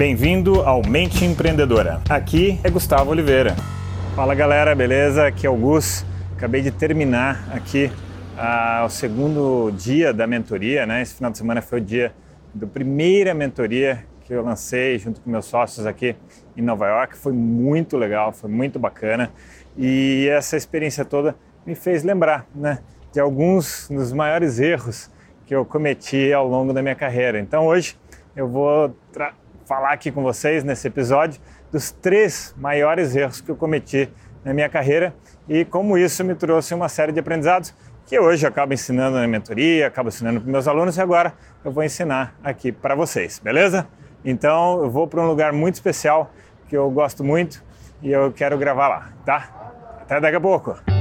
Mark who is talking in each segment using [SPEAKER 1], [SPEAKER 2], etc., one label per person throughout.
[SPEAKER 1] Bem-vindo ao Mente Empreendedora. Aqui é Gustavo Oliveira. Fala galera, beleza? Aqui é o Gus. Acabei de terminar aqui ah, o segundo dia da mentoria, né? Esse final de semana foi o dia da primeira mentoria que eu lancei junto com meus sócios aqui em Nova York. Foi muito legal, foi muito bacana e essa experiência toda me fez lembrar, né, de alguns dos maiores erros que eu cometi ao longo da minha carreira. Então hoje eu vou falar aqui com vocês nesse episódio dos três maiores erros que eu cometi na minha carreira e como isso me trouxe uma série de aprendizados que hoje eu acabo ensinando na mentoria, acabo ensinando para meus alunos e agora eu vou ensinar aqui para vocês, beleza? Então eu vou para um lugar muito especial que eu gosto muito e eu quero gravar lá, tá? Até daqui a pouco!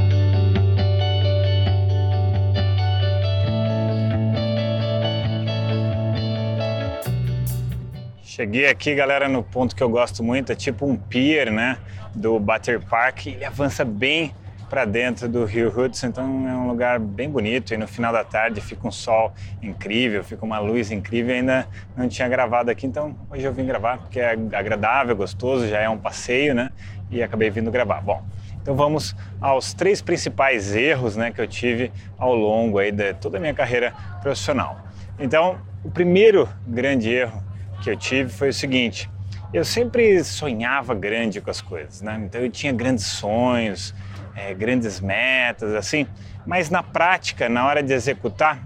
[SPEAKER 1] Cheguei aqui, galera, no ponto que eu gosto muito, é tipo um pier, né, do Butter Park. Ele avança bem para dentro do Rio Hudson, então é um lugar bem bonito. E no final da tarde fica um sol incrível, fica uma luz incrível. Ainda não tinha gravado aqui, então hoje eu vim gravar porque é agradável, gostoso, já é um passeio, né? E acabei vindo gravar. Bom, então vamos aos três principais erros, né, que eu tive ao longo aí de toda a minha carreira profissional. Então, o primeiro grande erro que eu tive foi o seguinte: eu sempre sonhava grande com as coisas, né? Então eu tinha grandes sonhos, é, grandes metas, assim, mas na prática, na hora de executar,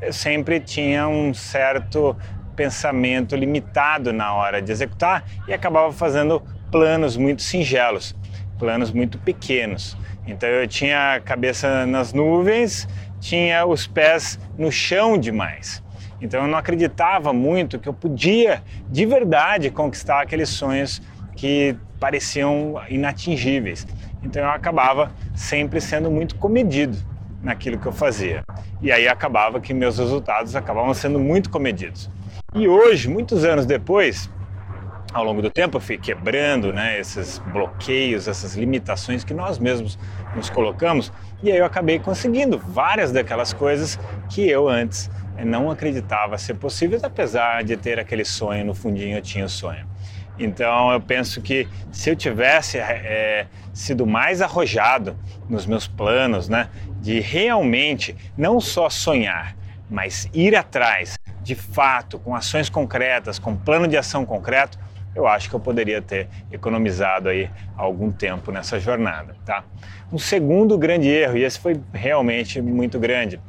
[SPEAKER 1] eu sempre tinha um certo pensamento limitado na hora de executar e acabava fazendo planos muito singelos, planos muito pequenos. Então eu tinha a cabeça nas nuvens, tinha os pés no chão demais. Então eu não acreditava muito que eu podia de verdade conquistar aqueles sonhos que pareciam inatingíveis. Então eu acabava sempre sendo muito comedido naquilo que eu fazia. E aí acabava que meus resultados acabavam sendo muito comedidos. E hoje, muitos anos depois, ao longo do tempo eu fui quebrando né, esses bloqueios, essas limitações que nós mesmos nos colocamos, e aí eu acabei conseguindo várias daquelas coisas que eu antes não acreditava ser possível, apesar de ter aquele sonho, no fundinho eu tinha o sonho. Então eu penso que se eu tivesse é, sido mais arrojado nos meus planos, né, de realmente não só sonhar, mas ir atrás, de fato, com ações concretas, com plano de ação concreto, eu acho que eu poderia ter economizado aí algum tempo nessa jornada, tá? Um segundo grande erro, e esse foi realmente muito grande,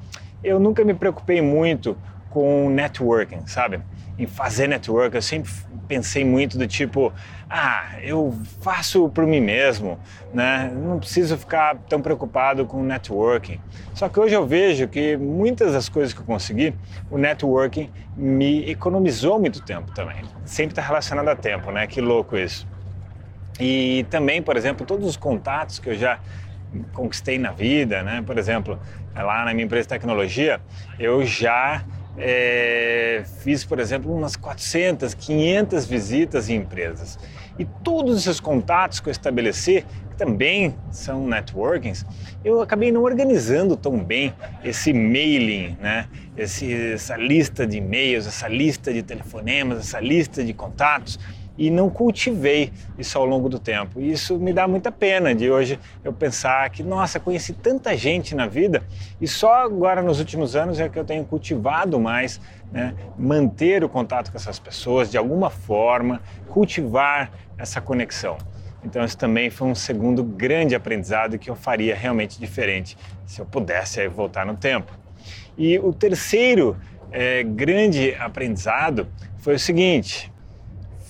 [SPEAKER 1] eu nunca me preocupei muito com networking, sabe? Em fazer network, eu sempre pensei muito do tipo, ah, eu faço por mim mesmo, né? Não preciso ficar tão preocupado com networking. Só que hoje eu vejo que muitas das coisas que eu consegui, o networking me economizou muito tempo também. Sempre está relacionado a tempo, né? Que louco isso. E também, por exemplo, todos os contatos que eu já conquistei na vida, né? Por exemplo, lá na minha empresa de tecnologia, eu já é, fiz, por exemplo, umas 400, 500 visitas em empresas. E todos esses contatos que eu estabeleci, que também são networkings, eu acabei não organizando tão bem esse mailing, né? Esse, essa lista de e-mails, essa lista de telefonemas, essa lista de contatos e não cultivei isso ao longo do tempo. E isso me dá muita pena de hoje eu pensar que, nossa, conheci tanta gente na vida e só agora nos últimos anos é que eu tenho cultivado mais, né, manter o contato com essas pessoas de alguma forma, cultivar essa conexão. Então, isso também foi um segundo grande aprendizado que eu faria realmente diferente se eu pudesse voltar no tempo. E o terceiro é, grande aprendizado foi o seguinte: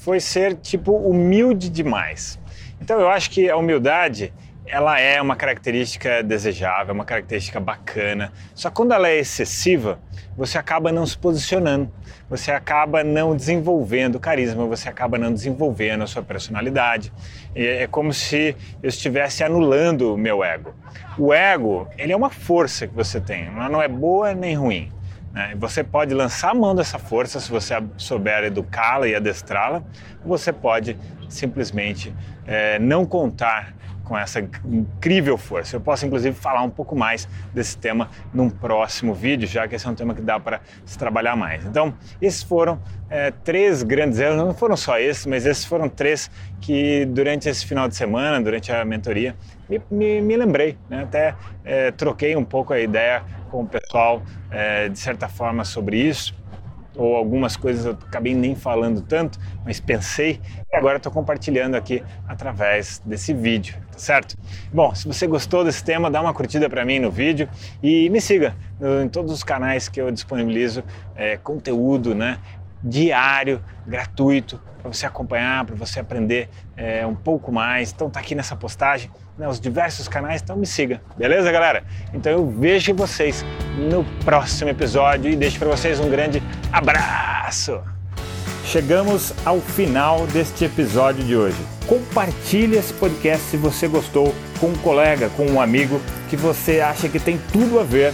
[SPEAKER 1] foi ser tipo humilde demais. Então eu acho que a humildade ela é uma característica desejável, uma característica bacana. Só que quando ela é excessiva, você acaba não se posicionando, você acaba não desenvolvendo carisma, você acaba não desenvolvendo a sua personalidade. É como se eu estivesse anulando o meu ego. O ego, ele é uma força que você tem, ela não é boa nem ruim. Né? Você pode lançar a mão dessa força se você souber educá-la e adestrá-la, ou você pode simplesmente é, não contar com essa incrível força. Eu posso inclusive falar um pouco mais desse tema num próximo vídeo, já que esse é um tema que dá para se trabalhar mais. Então, esses foram é, três grandes erros, não foram só esses, mas esses foram três que durante esse final de semana, durante a mentoria, me, me, me lembrei, né? até é, troquei um pouco a ideia com o pessoal é, de certa forma sobre isso ou algumas coisas eu acabei nem falando tanto, mas pensei e agora estou compartilhando aqui através desse vídeo, tá certo? Bom, se você gostou desse tema, dá uma curtida para mim no vídeo e me siga em todos os canais que eu disponibilizo é, conteúdo, né? Diário, gratuito, para você acompanhar, para você aprender é, um pouco mais. Então tá aqui nessa postagem, né, os diversos canais, então me siga, beleza, galera? Então eu vejo vocês no próximo episódio e deixo para vocês um grande abraço. Chegamos ao final deste episódio de hoje. Compartilhe esse podcast se você gostou com um colega, com um amigo que você acha que tem tudo a ver